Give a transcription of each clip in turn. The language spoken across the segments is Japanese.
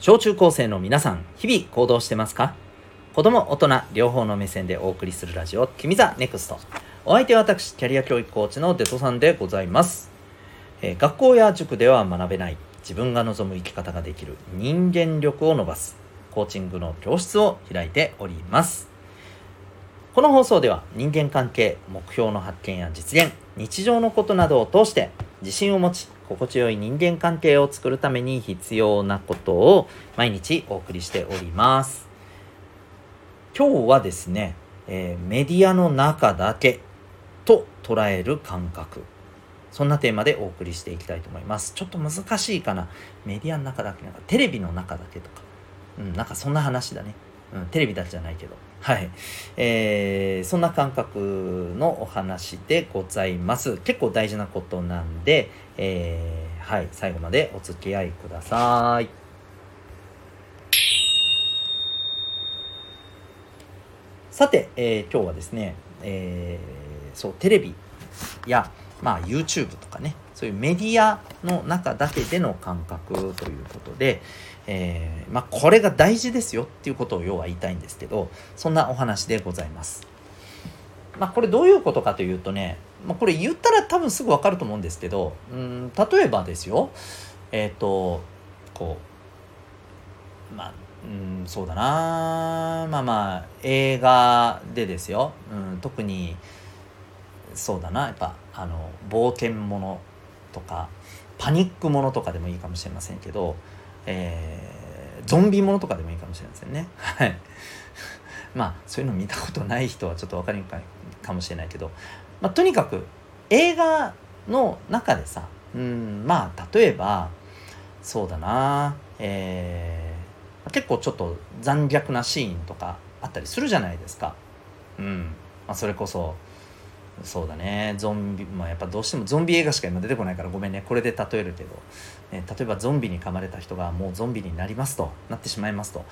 小中高生の皆さん、日々行動してますか？子供、大人、両方の目線でお送りするラジオ、君 the NEXT。お相手は私、キャリア教育コーチのデトさんでございます。えー、学校や塾では学べない、自分が望む生き方ができる人間力を伸ばす、コーチングの教室を開いております。この放送では人間関係、目標の発見や実現、日常のことなどを通して自信を持ち、心地よい人間関係を作るために必要なことを毎日お送りしております。今日はですね、えー、メディアの中だけと捉える感覚。そんなテーマでお送りしていきたいと思います。ちょっと難しいかな。メディアの中だけ、なんかテレビの中だけとか。うん、なんかそんな話だね。うん、テレビだけじゃないけど。はい。えー、そんな感覚のお話でございます。結構大事なことなんで、えー、はい、最後までお付き合いください。さて、えー、今日はですね、えー、そう、テレビや、まあ、YouTube とかね、そういうメディアの中だけでの感覚ということで、えー、まあ、これが大事ですよっていうことを要は言いたいんですけど、そんなお話でございます。まあ、これどういうことかというとね、まあ、これ言ったら多分すぐ分かると思うんですけど、うん、例えばですよ、えっ、ー、と、こう、まあ、うん、そうだなまあまあ映画でですよ、うん、特にそうだなやっぱあの冒険ものとかパニックものとかでもいいかもしれませんけど、えー、ゾンビものとかでもいいかもしれませんね。はい。まあそういうの見たことない人はちょっと分かりにくいかもしれないけど、まあ、とにかく映画の中でさ、うん、まあ例えばそうだな、えー、結構ちょっと残虐なシーンとかあったりするじゃないですか。うん。まあ、それこそそうだね。ゾンビまあやっぱどうしてもゾンビ映画しか今出てこないからごめんね。これで例えるけど、ね、例えばゾンビに噛まれた人がもうゾンビになりますと。なってしまいますと。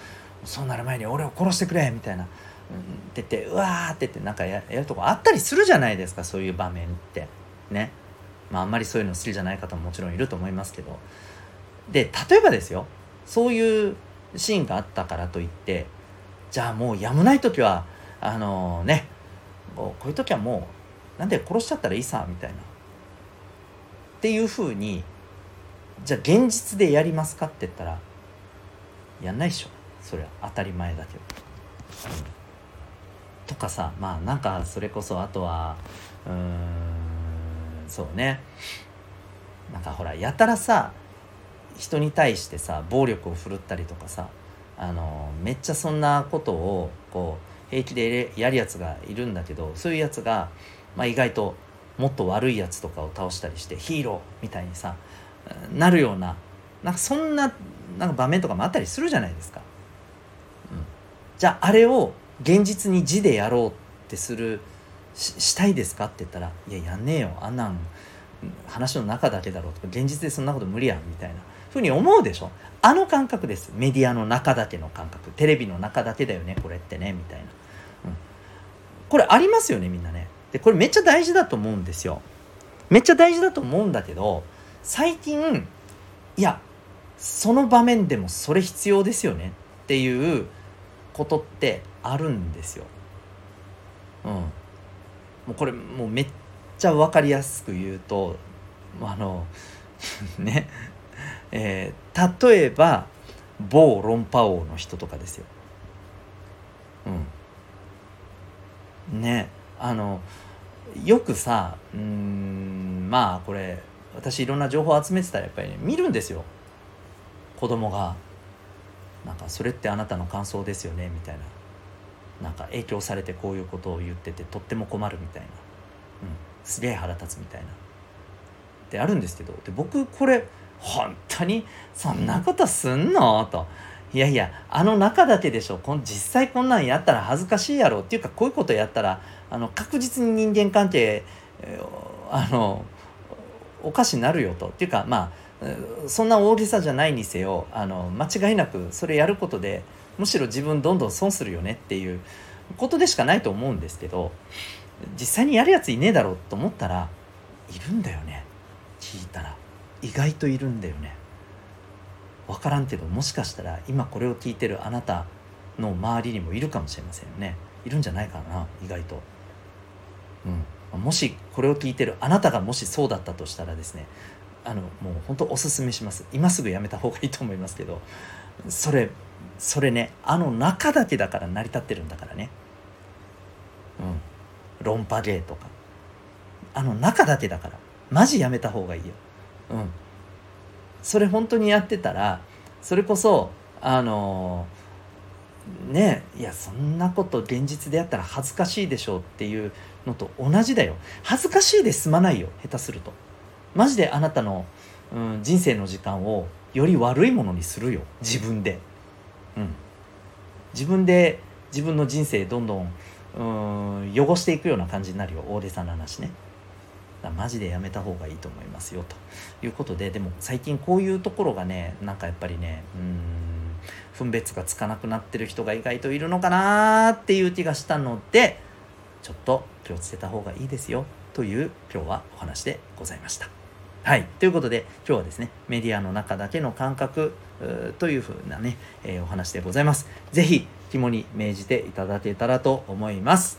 そうなる前に俺を殺してくれみたいな、うん、って言ってうわーって言ってなんかやるとこあったりするじゃないですかそういう場面って。ね。まああんまりそういうの好きじゃない方ももちろんいると思いますけど。で例えばですよ。そういうシーンがあったからといってじゃあもうやむない時はあのー、ね。こういう時はもうなんで殺しちゃったらいいさみたいな。っていうふうにじゃあ現実でやりますかって言ったらやんないでしょ。それは当たり前だけど、とかさまあなんかそれこそあとはうーんそうね。なんかほらやたらさ人に対してさ暴力を振るったりとかさあのめっちゃそんなことをこう平気でやるやつがいるんだけどそういうやつがまあ、意外ともっと悪いやつとかを倒したりしてヒーローみたいにさなるようななんかそんななんか場面とかもあったりするじゃないですか。うん、じゃああれを現実に字でやろうってするしたいですかって言ったら「いややんねえよ。あんなん話の中だけだろ」うとか現実でそんなこと無理やんみたいなふうに思うでしょ？あの感覚です。メディアの中だけの感覚。テレビの中だけだよねこれってねみたいな、うん、これありますよねみんなね。でこれめっちゃ大事だと思うんですよめっちゃ大事だと思うんだけど最近いやその場面でもそれ必要ですよねっていうことってあるんですよ。うん。もうこれもうめっちゃ分かりやすく言うとあの ねえー、例えば某論破王の人とかですよ。うん。ねあのよくさうんまあこれ私いろんな情報を集めてたらやっぱり、ね、見るんですよ。子供が。なんかそれってあなたの感想ですよねみたいな。なんか影響されてこういうことを言っててとっても困るみたいな、うん、すげえ腹立つみたいな。ってあるんですけど。で僕これ本当にそんなことすんの？と。いやいやあの中だけでしょ。こん実際こんなんやったら恥ずかしいやろっていうかこういうことやったらあの確実に人間関係、えあのおかしになるよと。っていうかまあそんな大げさじゃないにせよあの間違いなくそれやることでむしろ自分どんどん損するよねっていうことでしかないと思うんですけど実際にやるやついねえだろうと思ったらいるんだよね。聞いたら。意外といるんだよね。分からんけどもしかしたら今これを聞いてるあなたの周りにもいるかもしれませんよね。いるんじゃないかな意外と。うん、もしこれを聞いてるあなたがもしそうだったとしたらですねあのもう本当おすすめします。今すぐやめた方がいいと思いますけどそれそれねあの中だけだから成り立ってるんだからね。うん。論破芸とか。あの中だけだから。マジやめた方がいいよ。うん。それ本当にやってたらそれこそあのねいやそんなこと現実でやったら恥ずかしいでしょうっていうのと同じだよ。恥ずかしいで済まないよ下手すると。マジであなたの、うん、人生の時間をより悪いものにするよ。自分で。うん。自分で自分の人生どんどんうん汚していくような感じになるよ。大げさな話ね。マジでやめた方がいいと思いますよということででも最近こういうところがねなんかやっぱりねうん分別がつかなくなってる人が意外といるのかなっていう気がしたのでちょっと気をつけた方がいいですよという今日はお話でございました。はい。ということで、今日はですね、メディアの中だけの感覚というふうなね、えー、お話でございます。ぜひ、肝に銘じていただけたらと思います。